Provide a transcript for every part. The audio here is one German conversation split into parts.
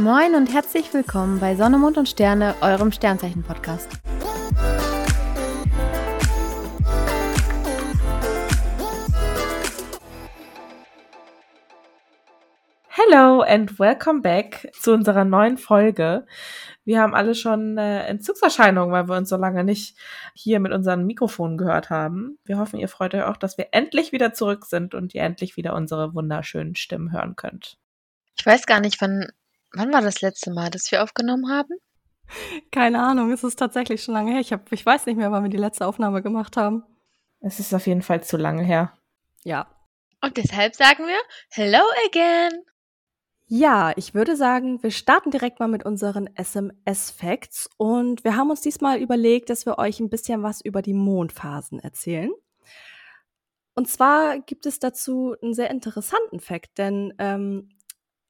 Moin und herzlich willkommen bei Sonne, Mond und Sterne, eurem Sternzeichen-Podcast. Hello and welcome back zu unserer neuen Folge. Wir haben alle schon äh, Entzugserscheinungen, weil wir uns so lange nicht hier mit unseren Mikrofonen gehört haben. Wir hoffen, ihr freut euch auch, dass wir endlich wieder zurück sind und ihr endlich wieder unsere wunderschönen Stimmen hören könnt. Ich weiß gar nicht, wann, wann war das letzte Mal, dass wir aufgenommen haben? Keine Ahnung, es ist tatsächlich schon lange her. Ich, hab, ich weiß nicht mehr, wann wir die letzte Aufnahme gemacht haben. Es ist auf jeden Fall zu lange her. Ja. Und deshalb sagen wir Hello again. Ja, ich würde sagen, wir starten direkt mal mit unseren SMS-Facts und wir haben uns diesmal überlegt, dass wir euch ein bisschen was über die Mondphasen erzählen. Und zwar gibt es dazu einen sehr interessanten Fact, denn ähm,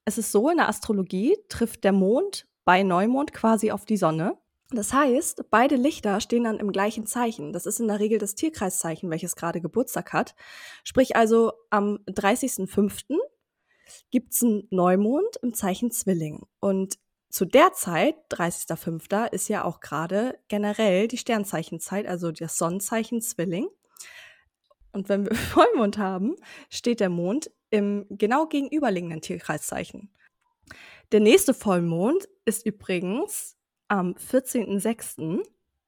es ist so, in der Astrologie trifft der Mond bei Neumond quasi auf die Sonne. Das heißt, beide Lichter stehen dann im gleichen Zeichen. Das ist in der Regel das Tierkreiszeichen, welches gerade Geburtstag hat. Sprich also am 30.05 gibt's einen Neumond im Zeichen Zwilling. Und zu der Zeit, 30.05., ist ja auch gerade generell die Sternzeichenzeit, also das Sonnenzeichen Zwilling. Und wenn wir Vollmond haben, steht der Mond im genau gegenüberliegenden Tierkreiszeichen. Der nächste Vollmond ist übrigens am 14.06.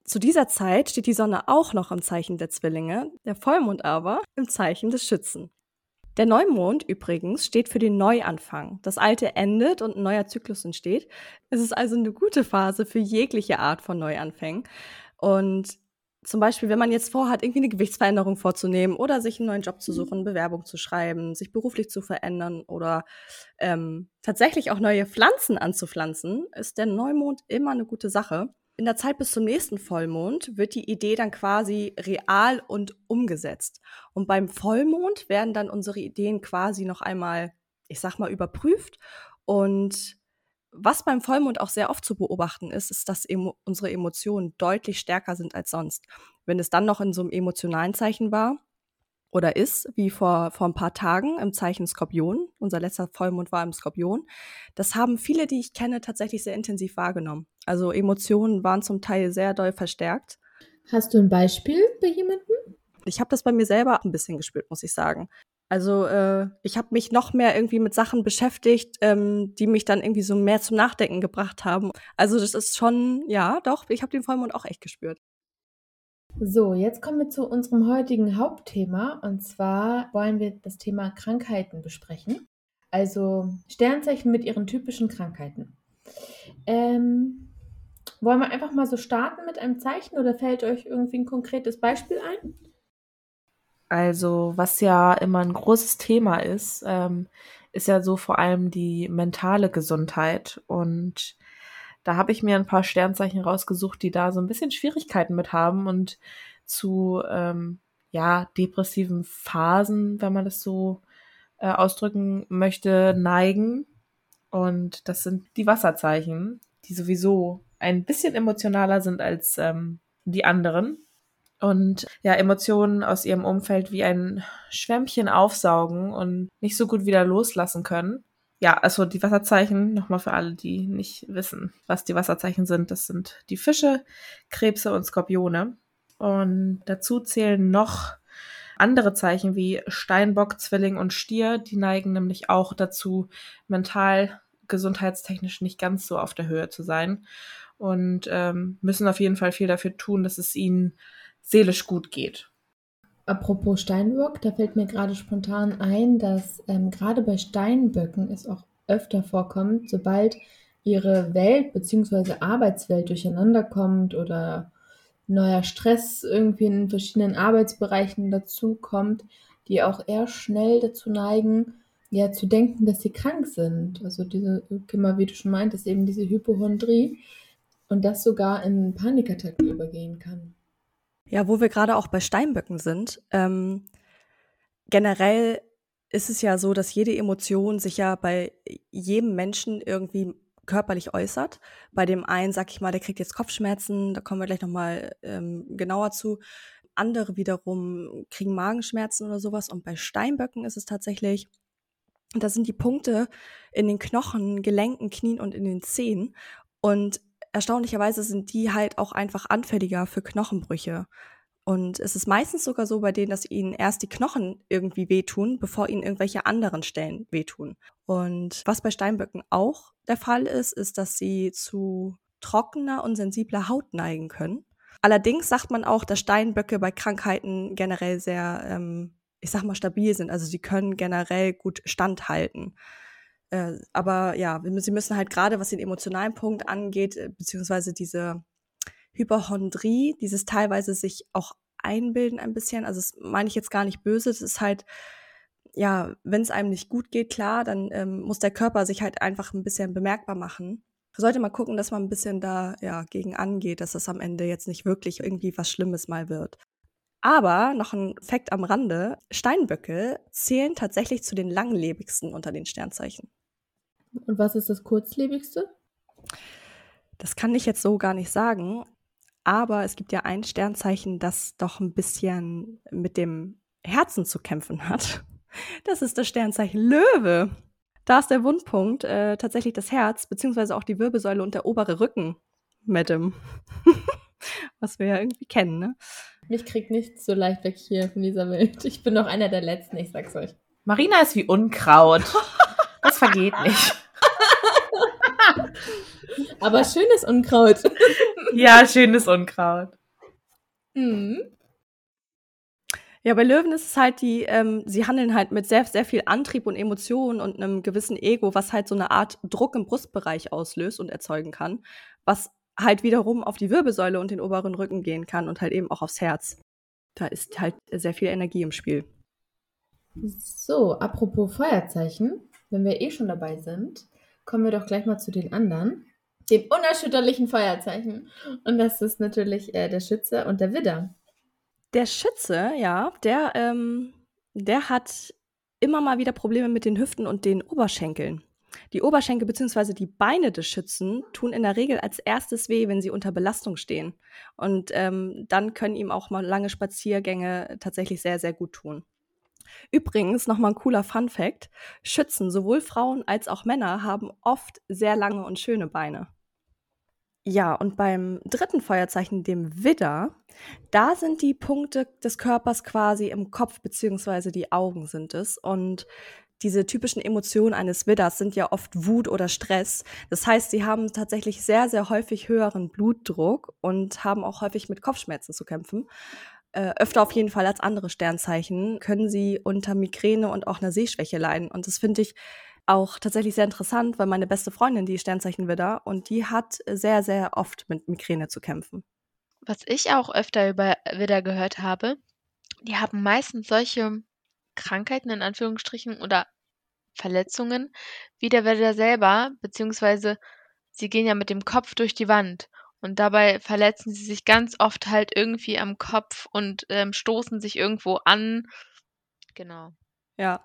Zu dieser Zeit steht die Sonne auch noch im Zeichen der Zwillinge, der Vollmond aber im Zeichen des Schützen. Der Neumond übrigens steht für den Neuanfang. Das Alte endet und ein neuer Zyklus entsteht. Es ist also eine gute Phase für jegliche Art von Neuanfängen. Und zum Beispiel, wenn man jetzt vorhat, irgendwie eine Gewichtsveränderung vorzunehmen oder sich einen neuen Job zu suchen, Bewerbung zu schreiben, sich beruflich zu verändern oder ähm, tatsächlich auch neue Pflanzen anzupflanzen, ist der Neumond immer eine gute Sache in der Zeit bis zum nächsten Vollmond wird die Idee dann quasi real und umgesetzt. Und beim Vollmond werden dann unsere Ideen quasi noch einmal, ich sag mal, überprüft. Und was beim Vollmond auch sehr oft zu beobachten ist, ist, dass emo unsere Emotionen deutlich stärker sind als sonst. Wenn es dann noch in so einem emotionalen Zeichen war, oder ist, wie vor, vor ein paar Tagen im Zeichen Skorpion. Unser letzter Vollmond war im Skorpion. Das haben viele, die ich kenne, tatsächlich sehr intensiv wahrgenommen. Also Emotionen waren zum Teil sehr doll verstärkt. Hast du ein Beispiel bei jemandem? Ich habe das bei mir selber ein bisschen gespürt, muss ich sagen. Also äh, ich habe mich noch mehr irgendwie mit Sachen beschäftigt, ähm, die mich dann irgendwie so mehr zum Nachdenken gebracht haben. Also das ist schon, ja, doch, ich habe den Vollmond auch echt gespürt. So, jetzt kommen wir zu unserem heutigen Hauptthema und zwar wollen wir das Thema Krankheiten besprechen. Also Sternzeichen mit ihren typischen Krankheiten. Ähm, wollen wir einfach mal so starten mit einem Zeichen oder fällt euch irgendwie ein konkretes Beispiel ein? Also, was ja immer ein großes Thema ist, ähm, ist ja so vor allem die mentale Gesundheit. Und da habe ich mir ein paar Sternzeichen rausgesucht, die da so ein bisschen Schwierigkeiten mit haben und zu ähm, ja depressiven Phasen, wenn man das so äh, ausdrücken möchte, neigen. Und das sind die Wasserzeichen, die sowieso ein bisschen emotionaler sind als ähm, die anderen. Und ja, Emotionen aus ihrem Umfeld wie ein Schwämmchen aufsaugen und nicht so gut wieder loslassen können. Ja, also die Wasserzeichen, nochmal für alle, die nicht wissen, was die Wasserzeichen sind, das sind die Fische, Krebse und Skorpione. Und dazu zählen noch andere Zeichen wie Steinbock, Zwilling und Stier, die neigen nämlich auch dazu, mental, gesundheitstechnisch nicht ganz so auf der Höhe zu sein und ähm, müssen auf jeden Fall viel dafür tun, dass es ihnen seelisch gut geht. Apropos Steinbock, da fällt mir gerade spontan ein, dass ähm, gerade bei Steinböcken es auch öfter vorkommt, sobald ihre Welt bzw. Arbeitswelt durcheinander kommt oder neuer Stress irgendwie in verschiedenen Arbeitsbereichen dazu kommt, die auch eher schnell dazu neigen, ja, zu denken, dass sie krank sind. Also diese, immer wie du schon meintest, eben diese Hypochondrie und das sogar in Panikattacken übergehen kann. Ja, wo wir gerade auch bei Steinböcken sind. Ähm, generell ist es ja so, dass jede Emotion sich ja bei jedem Menschen irgendwie körperlich äußert. Bei dem einen, sag ich mal, der kriegt jetzt Kopfschmerzen, da kommen wir gleich nochmal ähm, genauer zu. Andere wiederum kriegen Magenschmerzen oder sowas. Und bei Steinböcken ist es tatsächlich, da sind die Punkte in den Knochen, Gelenken, Knien und in den Zehen. Und erstaunlicherweise sind die halt auch einfach anfälliger für Knochenbrüche. Und es ist meistens sogar so bei denen, dass ihnen erst die Knochen irgendwie wehtun, bevor ihnen irgendwelche anderen Stellen wehtun. Und was bei Steinböcken auch der Fall ist, ist, dass sie zu trockener und sensibler Haut neigen können. Allerdings sagt man auch, dass Steinböcke bei Krankheiten generell sehr, ähm, ich sag mal, stabil sind. Also sie können generell gut standhalten. Äh, aber ja, sie müssen halt gerade, was den emotionalen Punkt angeht, äh, beziehungsweise diese Hyperchondrie, dieses teilweise sich auch einbilden ein bisschen. Also das meine ich jetzt gar nicht böse. Das ist halt, ja, wenn es einem nicht gut geht, klar, dann ähm, muss der Körper sich halt einfach ein bisschen bemerkbar machen. Sollte mal gucken, dass man ein bisschen da ja gegen angeht, dass das am Ende jetzt nicht wirklich irgendwie was Schlimmes mal wird. Aber noch ein Fakt am Rande: Steinböcke zählen tatsächlich zu den langlebigsten unter den Sternzeichen. Und was ist das kurzlebigste? Das kann ich jetzt so gar nicht sagen. Aber es gibt ja ein Sternzeichen, das doch ein bisschen mit dem Herzen zu kämpfen hat. Das ist das Sternzeichen Löwe. Da ist der Wundpunkt äh, tatsächlich das Herz, beziehungsweise auch die Wirbelsäule und der obere Rücken, Madam. Was wir ja irgendwie kennen, ne? Mich kriegt nichts so leicht weg hier von dieser Welt. Ich bin noch einer der Letzten, ich sag's euch. Marina ist wie Unkraut. Das vergeht nicht. Aber schönes Unkraut. Ja, schönes Unkraut. Mhm. Ja, bei Löwen ist es halt die, ähm, sie handeln halt mit sehr, sehr viel Antrieb und Emotionen und einem gewissen Ego, was halt so eine Art Druck im Brustbereich auslöst und erzeugen kann, was halt wiederum auf die Wirbelsäule und den oberen Rücken gehen kann und halt eben auch aufs Herz. Da ist halt sehr viel Energie im Spiel. So, apropos Feuerzeichen, wenn wir eh schon dabei sind, kommen wir doch gleich mal zu den anderen. Den unerschütterlichen Feuerzeichen. Und das ist natürlich äh, der Schütze und der Widder. Der Schütze, ja, der, ähm, der hat immer mal wieder Probleme mit den Hüften und den Oberschenkeln. Die Oberschenkel bzw. die Beine des Schützen tun in der Regel als erstes weh, wenn sie unter Belastung stehen. Und ähm, dann können ihm auch mal lange Spaziergänge tatsächlich sehr, sehr gut tun. Übrigens, nochmal ein cooler Fun Fact: Schützen, sowohl Frauen als auch Männer, haben oft sehr lange und schöne Beine. Ja, und beim dritten Feuerzeichen, dem Widder, da sind die Punkte des Körpers quasi im Kopf, beziehungsweise die Augen sind es. Und diese typischen Emotionen eines Widders sind ja oft Wut oder Stress. Das heißt, sie haben tatsächlich sehr, sehr häufig höheren Blutdruck und haben auch häufig mit Kopfschmerzen zu kämpfen. Äh, öfter auf jeden Fall als andere Sternzeichen können sie unter Migräne und auch einer Sehschwäche leiden. Und das finde ich auch tatsächlich sehr interessant, weil meine beste Freundin, die Sternzeichen Widder, und die hat sehr, sehr oft mit Migräne zu kämpfen. Was ich auch öfter über Widder gehört habe, die haben meistens solche Krankheiten in Anführungsstrichen oder Verletzungen wie der Widder selber, beziehungsweise sie gehen ja mit dem Kopf durch die Wand und dabei verletzen sie sich ganz oft halt irgendwie am Kopf und ähm, stoßen sich irgendwo an. Genau. Ja,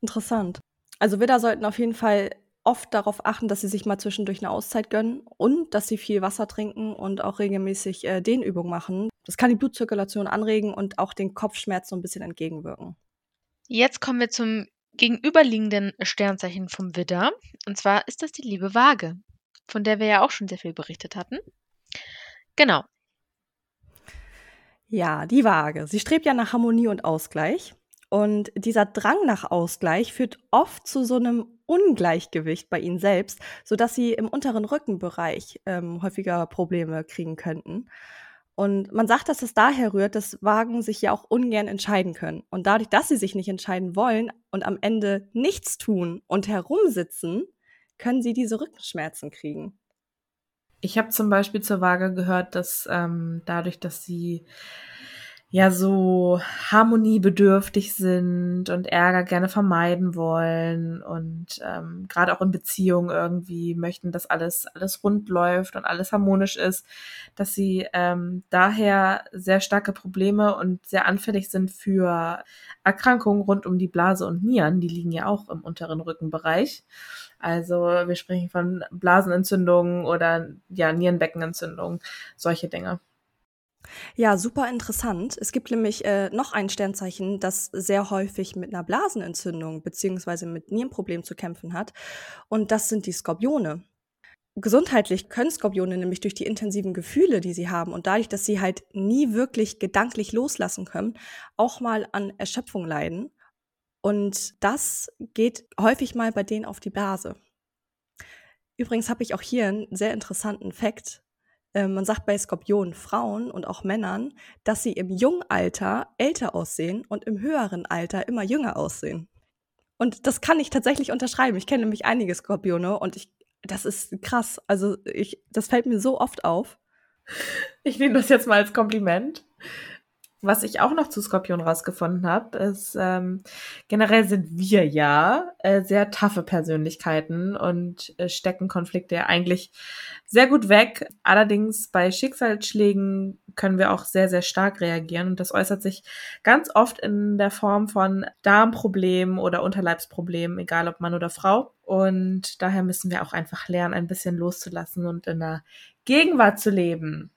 interessant. Also Widder sollten auf jeden Fall oft darauf achten, dass sie sich mal zwischendurch eine Auszeit gönnen und dass sie viel Wasser trinken und auch regelmäßig äh, Dehnübungen machen. Das kann die Blutzirkulation anregen und auch den Kopfschmerz so ein bisschen entgegenwirken. Jetzt kommen wir zum gegenüberliegenden Sternzeichen vom Widder. Und zwar ist das die liebe Waage, von der wir ja auch schon sehr viel berichtet hatten. Genau. Ja, die Waage. Sie strebt ja nach Harmonie und Ausgleich. Und dieser Drang nach Ausgleich führt oft zu so einem Ungleichgewicht bei ihnen selbst, sodass sie im unteren Rückenbereich ähm, häufiger Probleme kriegen könnten. Und man sagt, dass es daher rührt, dass Wagen sich ja auch ungern entscheiden können. Und dadurch, dass sie sich nicht entscheiden wollen und am Ende nichts tun und herumsitzen, können sie diese Rückenschmerzen kriegen. Ich habe zum Beispiel zur Waage gehört, dass ähm, dadurch, dass sie ja so harmoniebedürftig sind und Ärger gerne vermeiden wollen und ähm, gerade auch in Beziehungen irgendwie möchten, dass alles alles rund läuft und alles harmonisch ist, dass sie ähm, daher sehr starke Probleme und sehr anfällig sind für Erkrankungen rund um die Blase und Nieren. Die liegen ja auch im unteren Rückenbereich. Also wir sprechen von Blasenentzündungen oder ja Nierenbeckenentzündungen, solche Dinge. Ja, super interessant. Es gibt nämlich äh, noch ein Sternzeichen, das sehr häufig mit einer Blasenentzündung beziehungsweise mit Nierenproblemen zu kämpfen hat. Und das sind die Skorpione. Gesundheitlich können Skorpione nämlich durch die intensiven Gefühle, die sie haben und dadurch, dass sie halt nie wirklich gedanklich loslassen können, auch mal an Erschöpfung leiden. Und das geht häufig mal bei denen auf die Blase. Übrigens habe ich auch hier einen sehr interessanten Fakt. Ähm, man sagt bei Skorpionen, Frauen und auch Männern, dass sie im jungen Alter älter aussehen und im höheren Alter immer jünger aussehen. Und das kann ich tatsächlich unterschreiben. Ich kenne nämlich einige Skorpione und ich, das ist krass. Also ich, das fällt mir so oft auf. Ich nehme das jetzt mal als Kompliment. Was ich auch noch zu Skorpion rausgefunden habe, ist, ähm, generell sind wir ja äh, sehr taffe Persönlichkeiten und äh, stecken Konflikte ja eigentlich sehr gut weg. Allerdings bei Schicksalsschlägen können wir auch sehr, sehr stark reagieren und das äußert sich ganz oft in der Form von Darmproblemen oder Unterleibsproblemen, egal ob Mann oder Frau. Und daher müssen wir auch einfach lernen, ein bisschen loszulassen und in der Gegenwart zu leben.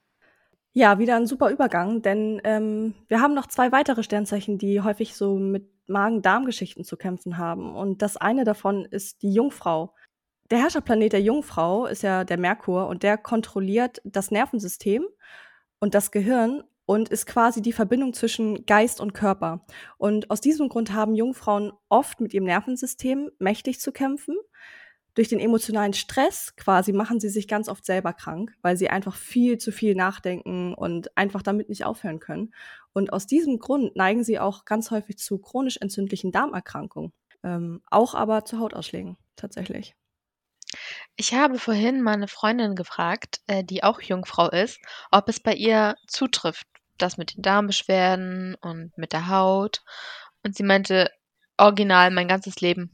Ja, wieder ein super Übergang, denn ähm, wir haben noch zwei weitere Sternzeichen, die häufig so mit Magen-Darm-Geschichten zu kämpfen haben. Und das eine davon ist die Jungfrau. Der Herrscherplanet der Jungfrau ist ja der Merkur und der kontrolliert das Nervensystem und das Gehirn und ist quasi die Verbindung zwischen Geist und Körper. Und aus diesem Grund haben Jungfrauen oft mit ihrem Nervensystem mächtig zu kämpfen durch den emotionalen Stress quasi machen sie sich ganz oft selber krank, weil sie einfach viel zu viel nachdenken und einfach damit nicht aufhören können. Und aus diesem Grund neigen sie auch ganz häufig zu chronisch entzündlichen Darmerkrankungen. Ähm, auch aber zu Hautausschlägen tatsächlich. Ich habe vorhin meine Freundin gefragt, äh, die auch Jungfrau ist, ob es bei ihr zutrifft, das mit den Darmbeschwerden und mit der Haut. Und sie meinte, original mein ganzes Leben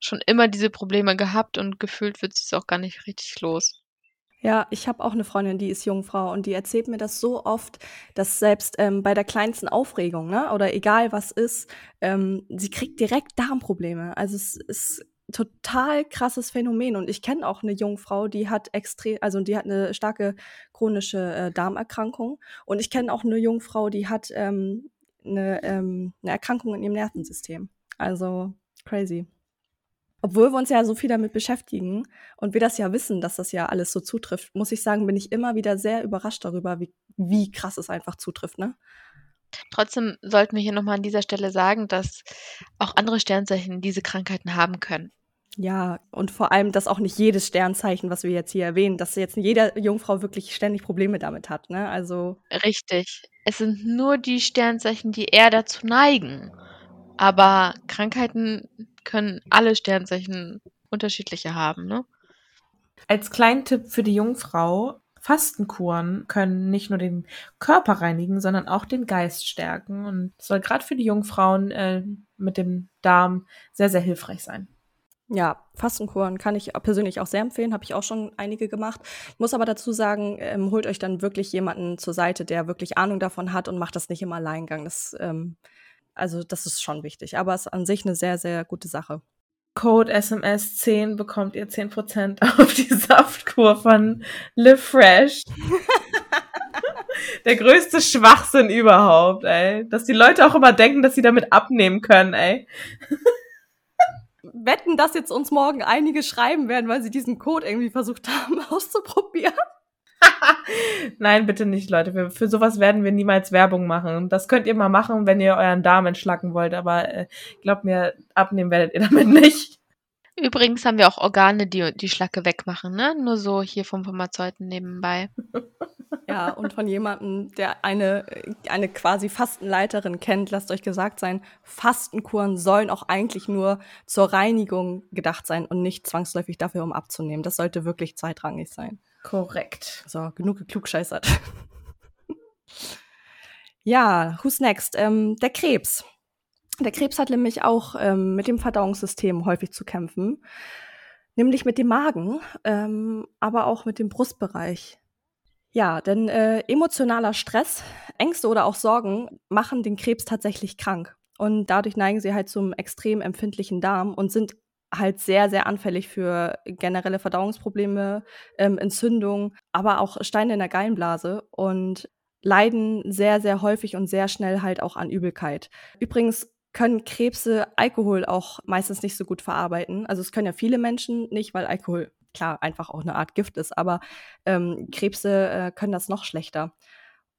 schon immer diese Probleme gehabt und gefühlt wird sie es auch gar nicht richtig los. Ja, ich habe auch eine Freundin, die ist Jungfrau und die erzählt mir das so oft, dass selbst ähm, bei der kleinsten Aufregung, ne, oder egal was ist, ähm, sie kriegt direkt Darmprobleme. Also es ist total krasses Phänomen und ich kenne auch eine Jungfrau, die hat extrem, also die hat eine starke chronische äh, Darmerkrankung und ich kenne auch eine Jungfrau, die hat ähm, eine, ähm, eine Erkrankung in ihrem Nervensystem. Also crazy obwohl wir uns ja so viel damit beschäftigen und wir das ja wissen, dass das ja alles so zutrifft, muss ich sagen, bin ich immer wieder sehr überrascht darüber, wie, wie krass es einfach zutrifft, ne? Trotzdem sollten wir hier nochmal an dieser Stelle sagen, dass auch andere Sternzeichen diese Krankheiten haben können. Ja, und vor allem, dass auch nicht jedes Sternzeichen, was wir jetzt hier erwähnen, dass jetzt jeder Jungfrau wirklich ständig Probleme damit hat, ne? Also. Richtig. Es sind nur die Sternzeichen, die eher dazu neigen. Aber Krankheiten können alle Sternzeichen unterschiedliche haben, ne? Als kleinen Tipp für die Jungfrau, Fastenkuren können nicht nur den Körper reinigen, sondern auch den Geist stärken und soll gerade für die Jungfrauen äh, mit dem Darm sehr, sehr hilfreich sein. Ja, Fastenkuren kann ich persönlich auch sehr empfehlen, habe ich auch schon einige gemacht. Ich muss aber dazu sagen, ähm, holt euch dann wirklich jemanden zur Seite, der wirklich Ahnung davon hat und macht das nicht im Alleingang. Das ähm, also das ist schon wichtig, aber es ist an sich eine sehr, sehr gute Sache. Code SMS 10 bekommt ihr 10% auf die Saftkur von Live Fresh. Der größte Schwachsinn überhaupt, ey. Dass die Leute auch immer denken, dass sie damit abnehmen können, ey. Wetten, dass jetzt uns morgen einige schreiben werden, weil sie diesen Code irgendwie versucht haben auszuprobieren. Nein, bitte nicht, Leute. Wir, für sowas werden wir niemals Werbung machen. Das könnt ihr mal machen, wenn ihr euren Darm entschlacken wollt, aber äh, glaubt mir, abnehmen werdet ihr damit nicht. Übrigens haben wir auch Organe, die die Schlacke wegmachen, ne? Nur so hier vom Pharmazeuten nebenbei. Ja, und von jemandem, der eine, eine quasi Fastenleiterin kennt, lasst euch gesagt sein, Fastenkuren sollen auch eigentlich nur zur Reinigung gedacht sein und nicht zwangsläufig dafür, um abzunehmen. Das sollte wirklich zweitrangig sein. Korrekt. So, genug geklugscheißert. ja, who's next? Ähm, der Krebs. Der Krebs hat nämlich auch ähm, mit dem Verdauungssystem häufig zu kämpfen, nämlich mit dem Magen, ähm, aber auch mit dem Brustbereich. Ja, denn äh, emotionaler Stress, Ängste oder auch Sorgen machen den Krebs tatsächlich krank. Und dadurch neigen sie halt zum extrem empfindlichen Darm und sind halt sehr, sehr anfällig für generelle Verdauungsprobleme, ähm, Entzündungen, aber auch Steine in der Gallenblase. Und leiden sehr, sehr häufig und sehr schnell halt auch an Übelkeit. Übrigens können Krebse Alkohol auch meistens nicht so gut verarbeiten. Also es können ja viele Menschen nicht, weil Alkohol klar einfach auch eine Art Gift ist, aber ähm, Krebse äh, können das noch schlechter.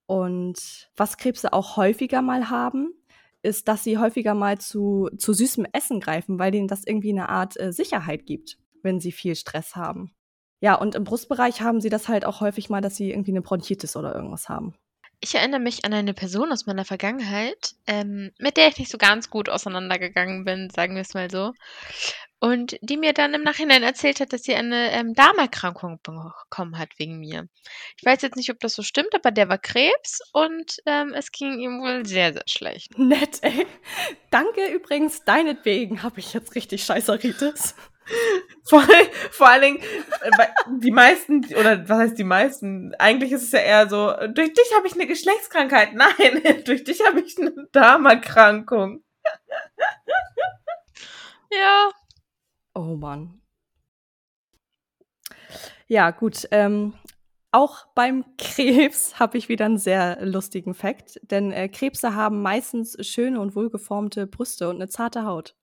Und was Krebse auch häufiger mal haben, ist, dass sie häufiger mal zu, zu süßem Essen greifen, weil denen das irgendwie eine Art äh, Sicherheit gibt, wenn sie viel Stress haben. Ja, und im Brustbereich haben sie das halt auch häufig mal, dass sie irgendwie eine Bronchitis oder irgendwas haben. Ich erinnere mich an eine Person aus meiner Vergangenheit, ähm, mit der ich nicht so ganz gut auseinandergegangen bin, sagen wir es mal so. Und die mir dann im Nachhinein erzählt hat, dass sie eine ähm, Darmerkrankung bekommen hat wegen mir. Ich weiß jetzt nicht, ob das so stimmt, aber der war Krebs und ähm, es ging ihm wohl sehr, sehr schlecht. Nett, ey. Danke übrigens, deinetwegen habe ich jetzt richtig Scheißeritis. Vor, vor allen Dingen, äh, die meisten, oder was heißt die meisten? Eigentlich ist es ja eher so, durch dich habe ich eine Geschlechtskrankheit. Nein, durch dich habe ich eine Darmerkrankung. Ja. Oh Mann. Ja, gut. Ähm, auch beim Krebs habe ich wieder einen sehr lustigen Fakt, denn äh, Krebse haben meistens schöne und wohlgeformte Brüste und eine zarte Haut.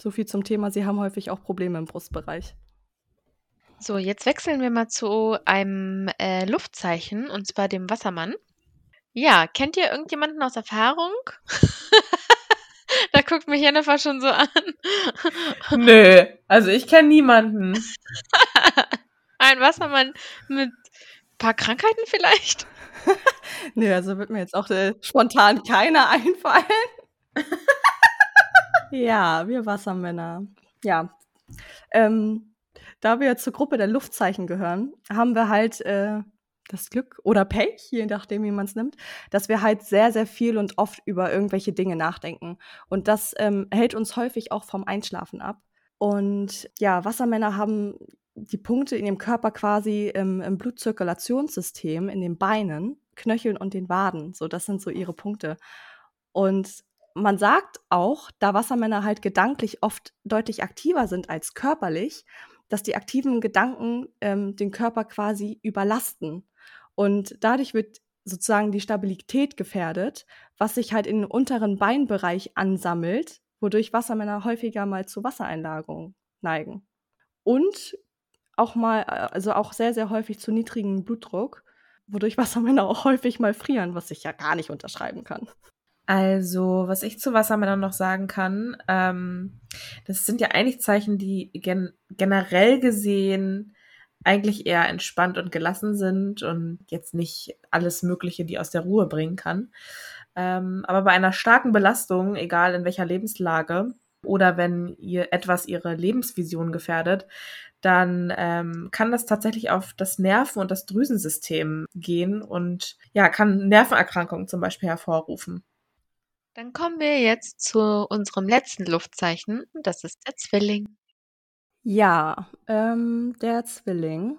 So viel zum Thema, sie haben häufig auch Probleme im Brustbereich. So, jetzt wechseln wir mal zu einem äh, Luftzeichen, und zwar dem Wassermann. Ja, kennt ihr irgendjemanden aus Erfahrung? da guckt mich Jennifer schon so an. Nö, also ich kenne niemanden. Ein Wassermann mit ein paar Krankheiten vielleicht? Nö, also wird mir jetzt auch äh, spontan keiner einfallen. Ja, wir Wassermänner. Ja. Ähm, da wir zur Gruppe der Luftzeichen gehören, haben wir halt äh, das Glück oder Pech, je nachdem, wie man es nimmt, dass wir halt sehr, sehr viel und oft über irgendwelche Dinge nachdenken. Und das ähm, hält uns häufig auch vom Einschlafen ab. Und ja, Wassermänner haben die Punkte in ihrem Körper quasi im, im Blutzirkulationssystem, in den Beinen, Knöcheln und den Waden. So, das sind so ihre Punkte. Und man sagt auch, da Wassermänner halt gedanklich oft deutlich aktiver sind als körperlich, dass die aktiven Gedanken ähm, den Körper quasi überlasten. Und dadurch wird sozusagen die Stabilität gefährdet, was sich halt den unteren Beinbereich ansammelt, wodurch Wassermänner häufiger mal zu Wassereinlagerungen neigen. Und auch mal, äh, also auch sehr, sehr häufig zu niedrigem Blutdruck, wodurch Wassermänner auch häufig mal frieren, was ich ja gar nicht unterschreiben kann. Also, was ich zu Wassermännern noch sagen kann, ähm, das sind ja eigentlich Zeichen, die gen generell gesehen eigentlich eher entspannt und gelassen sind und jetzt nicht alles Mögliche, die aus der Ruhe bringen kann. Ähm, aber bei einer starken Belastung, egal in welcher Lebenslage, oder wenn ihr etwas ihre Lebensvision gefährdet, dann ähm, kann das tatsächlich auf das Nerven- und das Drüsensystem gehen und ja, kann Nervenerkrankungen zum Beispiel hervorrufen. Dann kommen wir jetzt zu unserem letzten Luftzeichen. Das ist der Zwilling. Ja, ähm, der Zwilling.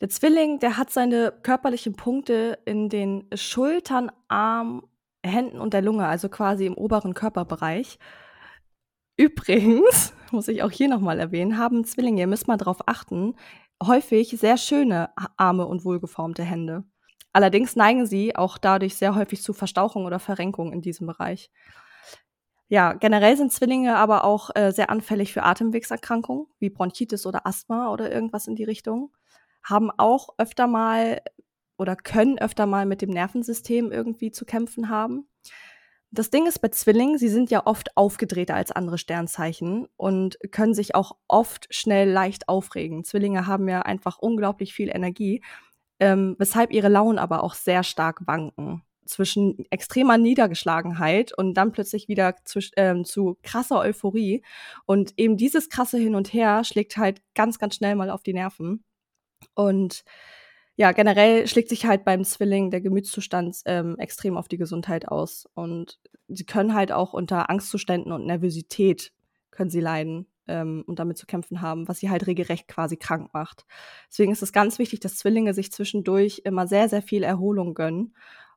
Der Zwilling, der hat seine körperlichen Punkte in den Schultern, Arm, Händen und der Lunge, also quasi im oberen Körperbereich. Übrigens, muss ich auch hier nochmal erwähnen, haben Zwillinge, ihr müsst mal drauf achten, häufig sehr schöne Arme und wohlgeformte Hände. Allerdings neigen sie auch dadurch sehr häufig zu Verstauchung oder Verrenkung in diesem Bereich. Ja, generell sind Zwillinge aber auch äh, sehr anfällig für Atemwegserkrankungen wie Bronchitis oder Asthma oder irgendwas in die Richtung. Haben auch öfter mal oder können öfter mal mit dem Nervensystem irgendwie zu kämpfen haben. Das Ding ist bei Zwillingen, sie sind ja oft aufgedrehter als andere Sternzeichen und können sich auch oft schnell leicht aufregen. Zwillinge haben ja einfach unglaublich viel Energie ähm, weshalb ihre Launen aber auch sehr stark wanken zwischen extremer Niedergeschlagenheit und dann plötzlich wieder zu, ähm, zu krasser Euphorie. Und eben dieses krasse Hin und Her schlägt halt ganz, ganz schnell mal auf die Nerven. Und ja, generell schlägt sich halt beim Zwilling der Gemütszustand ähm, extrem auf die Gesundheit aus. Und sie können halt auch unter Angstzuständen und Nervosität können sie leiden ähm, und damit zu kämpfen haben, was sie halt regelrecht quasi krank macht. Deswegen ist es ganz wichtig, dass Zwillinge sich zwischendurch immer sehr, sehr viel Erholung gönnen.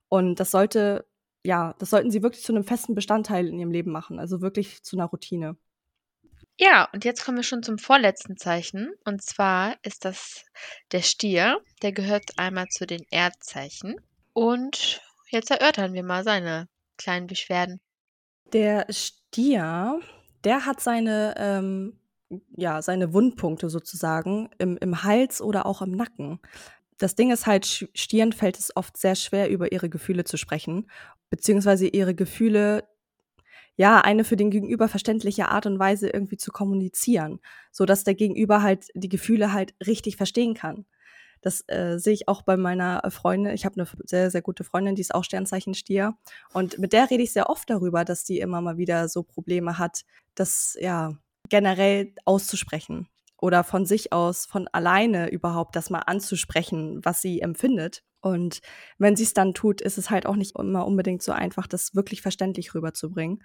Und das sollte, ja, das sollten sie wirklich zu einem festen Bestandteil in ihrem Leben machen, also wirklich zu einer Routine. Ja, und jetzt kommen wir schon zum vorletzten Zeichen. Und zwar ist das der Stier. Der gehört einmal zu den Erdzeichen. Und jetzt erörtern wir mal seine kleinen Beschwerden. Der Stier, der hat seine, ähm, ja, seine Wundpunkte sozusagen im, im Hals oder auch im Nacken. Das Ding ist halt, Stieren fällt es oft sehr schwer, über ihre Gefühle zu sprechen, beziehungsweise ihre Gefühle ja, eine für den Gegenüber verständliche Art und Weise irgendwie zu kommunizieren, so dass der Gegenüber halt die Gefühle halt richtig verstehen kann. Das äh, sehe ich auch bei meiner Freundin. Ich habe eine sehr, sehr gute Freundin, die ist auch Sternzeichen Stier. Und mit der rede ich sehr oft darüber, dass die immer mal wieder so Probleme hat, das ja generell auszusprechen oder von sich aus, von alleine überhaupt das mal anzusprechen, was sie empfindet. Und wenn sie es dann tut, ist es halt auch nicht immer unbedingt so einfach, das wirklich verständlich rüberzubringen.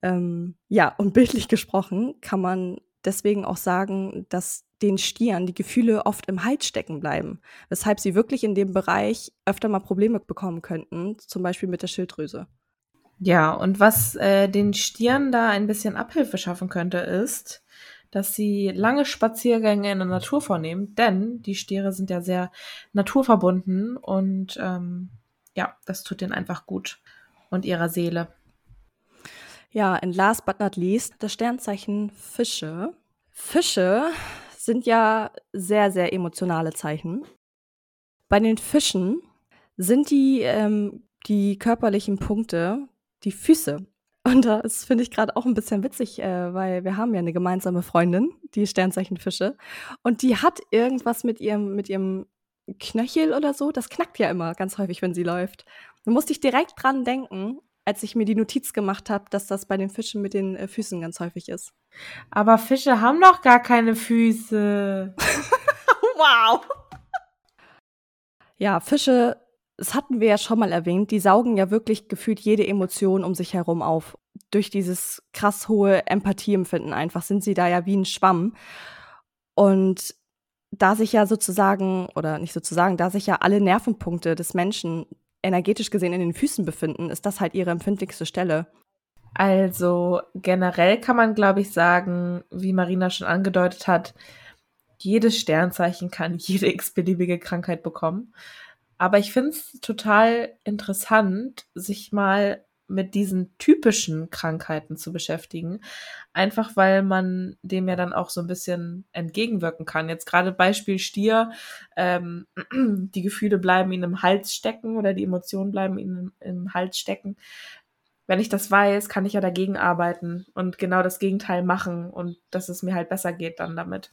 Ähm, ja, und bildlich gesprochen kann man deswegen auch sagen, dass den Stieren die Gefühle oft im Hals stecken bleiben, weshalb sie wirklich in dem Bereich öfter mal Probleme bekommen könnten, zum Beispiel mit der Schilddrüse. Ja, und was äh, den Stieren da ein bisschen Abhilfe schaffen könnte, ist, dass sie lange Spaziergänge in der Natur vornehmen, denn die Stiere sind ja sehr naturverbunden und ähm, ja, das tut ihnen einfach gut und ihrer Seele. Ja, and last but not least, das Sternzeichen Fische. Fische sind ja sehr, sehr emotionale Zeichen. Bei den Fischen sind die, ähm, die körperlichen Punkte die Füße. Und das finde ich gerade auch ein bisschen witzig, äh, weil wir haben ja eine gemeinsame Freundin, die Sternzeichen Fische. Und die hat irgendwas mit ihrem, mit ihrem Knöchel oder so. Das knackt ja immer ganz häufig, wenn sie läuft. Da musste ich direkt dran denken, als ich mir die Notiz gemacht habe, dass das bei den Fischen mit den äh, Füßen ganz häufig ist. Aber Fische haben doch gar keine Füße. wow. Ja, Fische das hatten wir ja schon mal erwähnt, die saugen ja wirklich gefühlt jede Emotion um sich herum auf. Durch dieses krass hohe Empathieempfinden einfach sind sie da ja wie ein Schwamm. Und da sich ja sozusagen, oder nicht sozusagen, da sich ja alle Nervenpunkte des Menschen energetisch gesehen in den Füßen befinden, ist das halt ihre empfindlichste Stelle. Also generell kann man, glaube ich, sagen, wie Marina schon angedeutet hat, jedes Sternzeichen kann jede x-beliebige Krankheit bekommen. Aber ich finde es total interessant, sich mal mit diesen typischen Krankheiten zu beschäftigen. Einfach weil man dem ja dann auch so ein bisschen entgegenwirken kann. Jetzt gerade Beispiel Stier, ähm, die Gefühle bleiben ihnen im Hals stecken oder die Emotionen bleiben ihnen im, im Hals stecken. Wenn ich das weiß, kann ich ja dagegen arbeiten und genau das Gegenteil machen und dass es mir halt besser geht dann damit.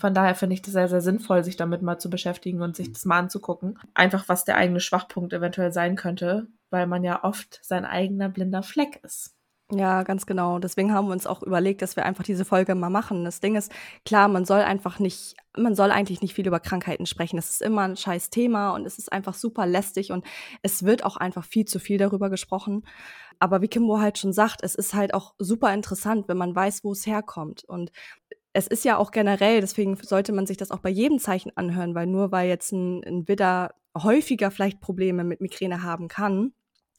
Von daher finde ich das sehr, sehr sinnvoll, sich damit mal zu beschäftigen und sich das mal anzugucken. Einfach, was der eigene Schwachpunkt eventuell sein könnte, weil man ja oft sein eigener blinder Fleck ist. Ja, ganz genau. Deswegen haben wir uns auch überlegt, dass wir einfach diese Folge mal machen. Das Ding ist, klar, man soll einfach nicht, man soll eigentlich nicht viel über Krankheiten sprechen. Das ist immer ein scheiß Thema und es ist einfach super lästig und es wird auch einfach viel zu viel darüber gesprochen. Aber wie Kimbo halt schon sagt, es ist halt auch super interessant, wenn man weiß, wo es herkommt. Und es ist ja auch generell, deswegen sollte man sich das auch bei jedem Zeichen anhören, weil nur weil jetzt ein, ein Widder häufiger vielleicht Probleme mit Migräne haben kann,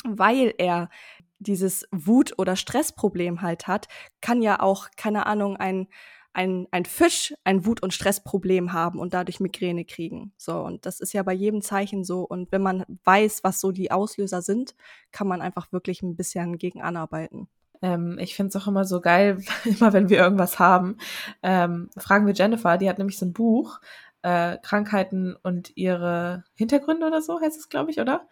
weil er dieses Wut- oder Stressproblem halt hat, kann ja auch, keine Ahnung, ein, ein, ein Fisch ein Wut- und Stressproblem haben und dadurch Migräne kriegen. So, und das ist ja bei jedem Zeichen so. Und wenn man weiß, was so die Auslöser sind, kann man einfach wirklich ein bisschen gegen anarbeiten. Ähm, ich finde es auch immer so geil, immer wenn wir irgendwas haben, ähm, fragen wir Jennifer, die hat nämlich so ein Buch, äh, Krankheiten und ihre Hintergründe oder so heißt es, glaube ich, oder?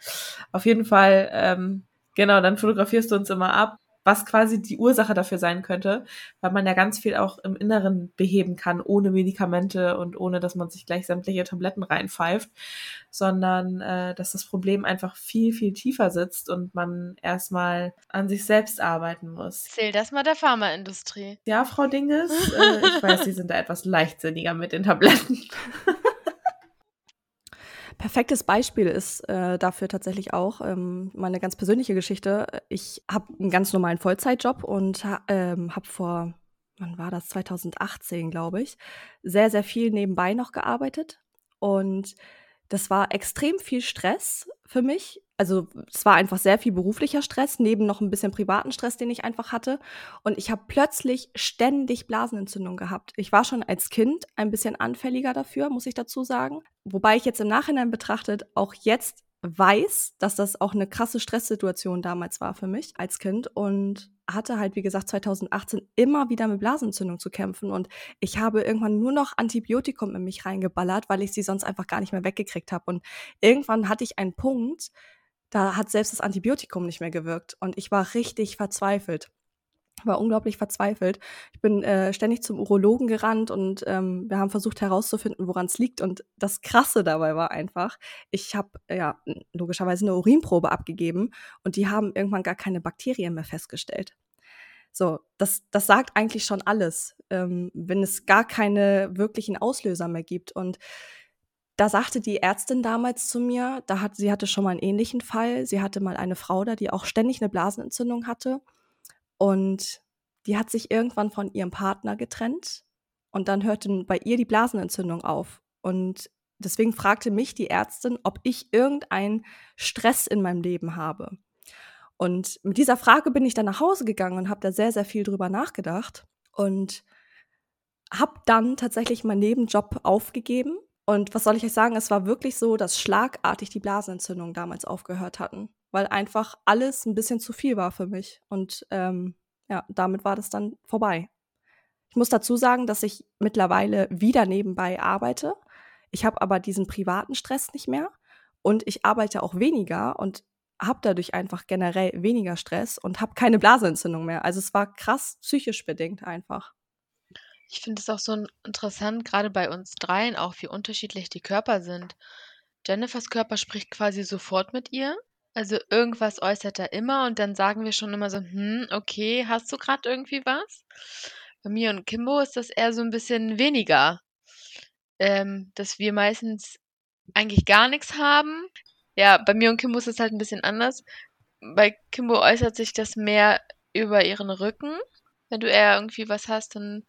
Auf jeden Fall, ähm, genau, dann fotografierst du uns immer ab was quasi die Ursache dafür sein könnte, weil man ja ganz viel auch im Inneren beheben kann, ohne Medikamente und ohne, dass man sich gleich sämtliche Tabletten reinpfeift, sondern äh, dass das Problem einfach viel, viel tiefer sitzt und man erstmal an sich selbst arbeiten muss. Zähl das mal der Pharmaindustrie. Ja, Frau Dinges, äh, ich weiß, Sie sind da etwas leichtsinniger mit den Tabletten. Perfektes Beispiel ist äh, dafür tatsächlich auch ähm, meine ganz persönliche Geschichte. Ich habe einen ganz normalen Vollzeitjob und ha ähm, habe vor, wann war das, 2018, glaube ich, sehr, sehr viel nebenbei noch gearbeitet. Und das war extrem viel Stress für mich. Also es war einfach sehr viel beruflicher Stress, neben noch ein bisschen privaten Stress, den ich einfach hatte. Und ich habe plötzlich ständig Blasenentzündung gehabt. Ich war schon als Kind ein bisschen anfälliger dafür, muss ich dazu sagen. Wobei ich jetzt im Nachhinein betrachtet auch jetzt weiß, dass das auch eine krasse Stresssituation damals war für mich als Kind und hatte halt, wie gesagt, 2018 immer wieder mit Blasenentzündung zu kämpfen und ich habe irgendwann nur noch Antibiotikum in mich reingeballert, weil ich sie sonst einfach gar nicht mehr weggekriegt habe. Und irgendwann hatte ich einen Punkt, da hat selbst das Antibiotikum nicht mehr gewirkt und ich war richtig verzweifelt war unglaublich verzweifelt. Ich bin äh, ständig zum Urologen gerannt und ähm, wir haben versucht herauszufinden, woran es liegt. Und das Krasse dabei war einfach, ich habe ja logischerweise eine Urinprobe abgegeben und die haben irgendwann gar keine Bakterien mehr festgestellt. So, das, das sagt eigentlich schon alles, ähm, wenn es gar keine wirklichen Auslöser mehr gibt. Und da sagte die Ärztin damals zu mir, da hat, sie hatte schon mal einen ähnlichen Fall. Sie hatte mal eine Frau da, die auch ständig eine Blasenentzündung hatte. Und die hat sich irgendwann von ihrem Partner getrennt und dann hörte bei ihr die Blasenentzündung auf. Und deswegen fragte mich die Ärztin, ob ich irgendeinen Stress in meinem Leben habe. Und mit dieser Frage bin ich dann nach Hause gegangen und habe da sehr, sehr viel drüber nachgedacht und habe dann tatsächlich meinen Nebenjob aufgegeben. Und was soll ich euch sagen? Es war wirklich so, dass schlagartig die Blasenentzündungen damals aufgehört hatten weil einfach alles ein bisschen zu viel war für mich. Und ähm, ja, damit war das dann vorbei. Ich muss dazu sagen, dass ich mittlerweile wieder nebenbei arbeite. Ich habe aber diesen privaten Stress nicht mehr und ich arbeite auch weniger und habe dadurch einfach generell weniger Stress und habe keine Blaseentzündung mehr. Also es war krass psychisch bedingt einfach. Ich finde es auch so interessant, gerade bei uns dreien, auch wie unterschiedlich die Körper sind. Jennifers Körper spricht quasi sofort mit ihr also irgendwas äußert er immer und dann sagen wir schon immer so: „Hm, okay, hast du gerade irgendwie was?“ Bei mir und Kimbo ist das eher so ein bisschen weniger, ähm, dass wir meistens eigentlich gar nichts haben. Ja, bei mir und Kimbo ist es halt ein bisschen anders. Bei Kimbo äußert sich das mehr über ihren Rücken. Wenn du eher irgendwie was hast, dann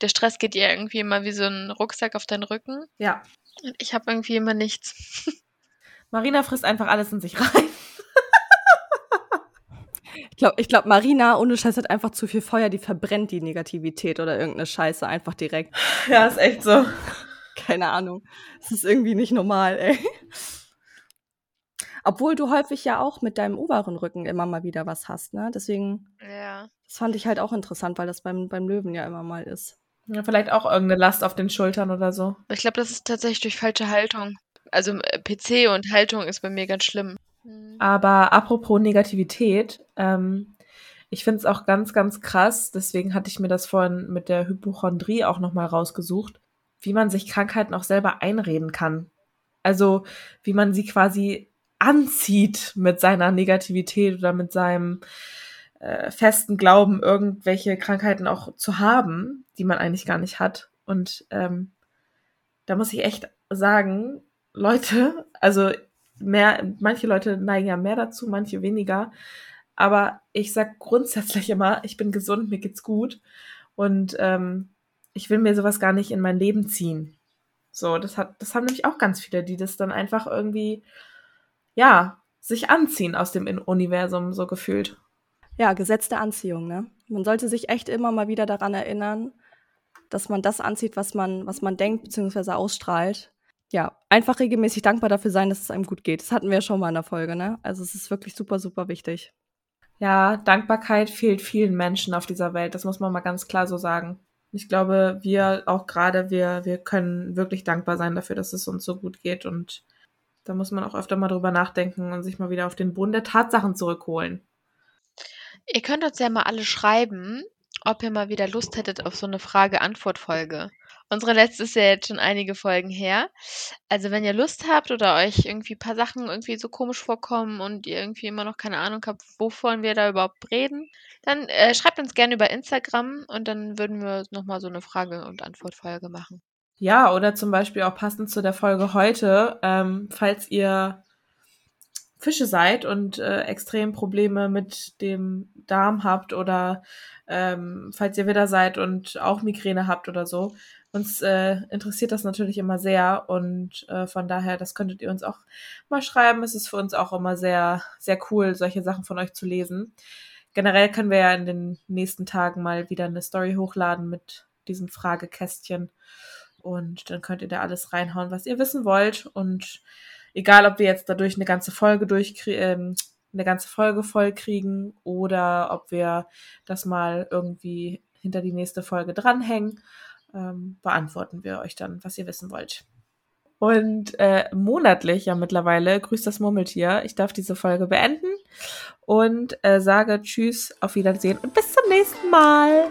der Stress geht ihr irgendwie immer wie so ein Rucksack auf deinen Rücken. Ja. Und ich habe irgendwie immer nichts. Marina frisst einfach alles in sich rein. Ich glaube, ich glaub, Marina ohne Scheiß hat einfach zu viel Feuer, die verbrennt die Negativität oder irgendeine Scheiße einfach direkt. Ja, ist echt so. Keine Ahnung. Das ist irgendwie nicht normal, ey. Obwohl du häufig ja auch mit deinem oberen Rücken immer mal wieder was hast, ne? Deswegen. Ja. Das fand ich halt auch interessant, weil das beim, beim Löwen ja immer mal ist. Ja, vielleicht auch irgendeine Last auf den Schultern oder so. Ich glaube, das ist tatsächlich durch falsche Haltung. Also äh, PC und Haltung ist bei mir ganz schlimm. Mhm. Aber apropos Negativität, ähm, ich finde es auch ganz, ganz krass, deswegen hatte ich mir das vorhin mit der Hypochondrie auch nochmal rausgesucht, wie man sich Krankheiten auch selber einreden kann. Also wie man sie quasi anzieht mit seiner Negativität oder mit seinem äh, festen Glauben, irgendwelche Krankheiten auch zu haben, die man eigentlich gar nicht hat. Und ähm, da muss ich echt sagen, Leute, also mehr, manche Leute neigen ja mehr dazu, manche weniger. Aber ich sag grundsätzlich immer, ich bin gesund, mir geht's gut. Und ähm, ich will mir sowas gar nicht in mein Leben ziehen. So, das hat, das haben nämlich auch ganz viele, die das dann einfach irgendwie, ja, sich anziehen aus dem Universum, so gefühlt. Ja, Gesetz der Anziehung, ne? Man sollte sich echt immer mal wieder daran erinnern, dass man das anzieht, was man, was man denkt bzw. ausstrahlt ja, einfach regelmäßig dankbar dafür sein, dass es einem gut geht. Das hatten wir ja schon mal in der Folge, ne? Also es ist wirklich super, super wichtig. Ja, Dankbarkeit fehlt vielen Menschen auf dieser Welt. Das muss man mal ganz klar so sagen. Ich glaube, wir auch gerade, wir, wir können wirklich dankbar sein dafür, dass es uns so gut geht. Und da muss man auch öfter mal drüber nachdenken und sich mal wieder auf den Boden der Tatsachen zurückholen. Ihr könnt uns ja mal alle schreiben, ob ihr mal wieder Lust hättet auf so eine Frage-Antwort-Folge. Unsere letzte ist ja jetzt schon einige Folgen her. Also wenn ihr Lust habt oder euch irgendwie ein paar Sachen irgendwie so komisch vorkommen und ihr irgendwie immer noch keine Ahnung habt, wovon wir da überhaupt reden, dann äh, schreibt uns gerne über Instagram und dann würden wir nochmal so eine Frage- und Antwortfolge machen. Ja, oder zum Beispiel auch passend zu der Folge heute, ähm, falls ihr Fische seid und äh, extrem Probleme mit dem Darm habt oder ähm, falls ihr wieder seid und auch Migräne habt oder so, uns äh, interessiert das natürlich immer sehr und äh, von daher, das könntet ihr uns auch mal schreiben. Es ist für uns auch immer sehr, sehr cool, solche Sachen von euch zu lesen. Generell können wir ja in den nächsten Tagen mal wieder eine Story hochladen mit diesem Fragekästchen und dann könnt ihr da alles reinhauen, was ihr wissen wollt und egal, ob wir jetzt dadurch eine ganze Folge durchkriegen, ähm, eine ganze Folge voll kriegen oder ob wir das mal irgendwie hinter die nächste Folge dranhängen, ähm, beantworten wir euch dann, was ihr wissen wollt. Und äh, monatlich ja mittlerweile grüßt das Murmeltier. Ich darf diese Folge beenden und äh, sage Tschüss, auf Wiedersehen und bis zum nächsten Mal.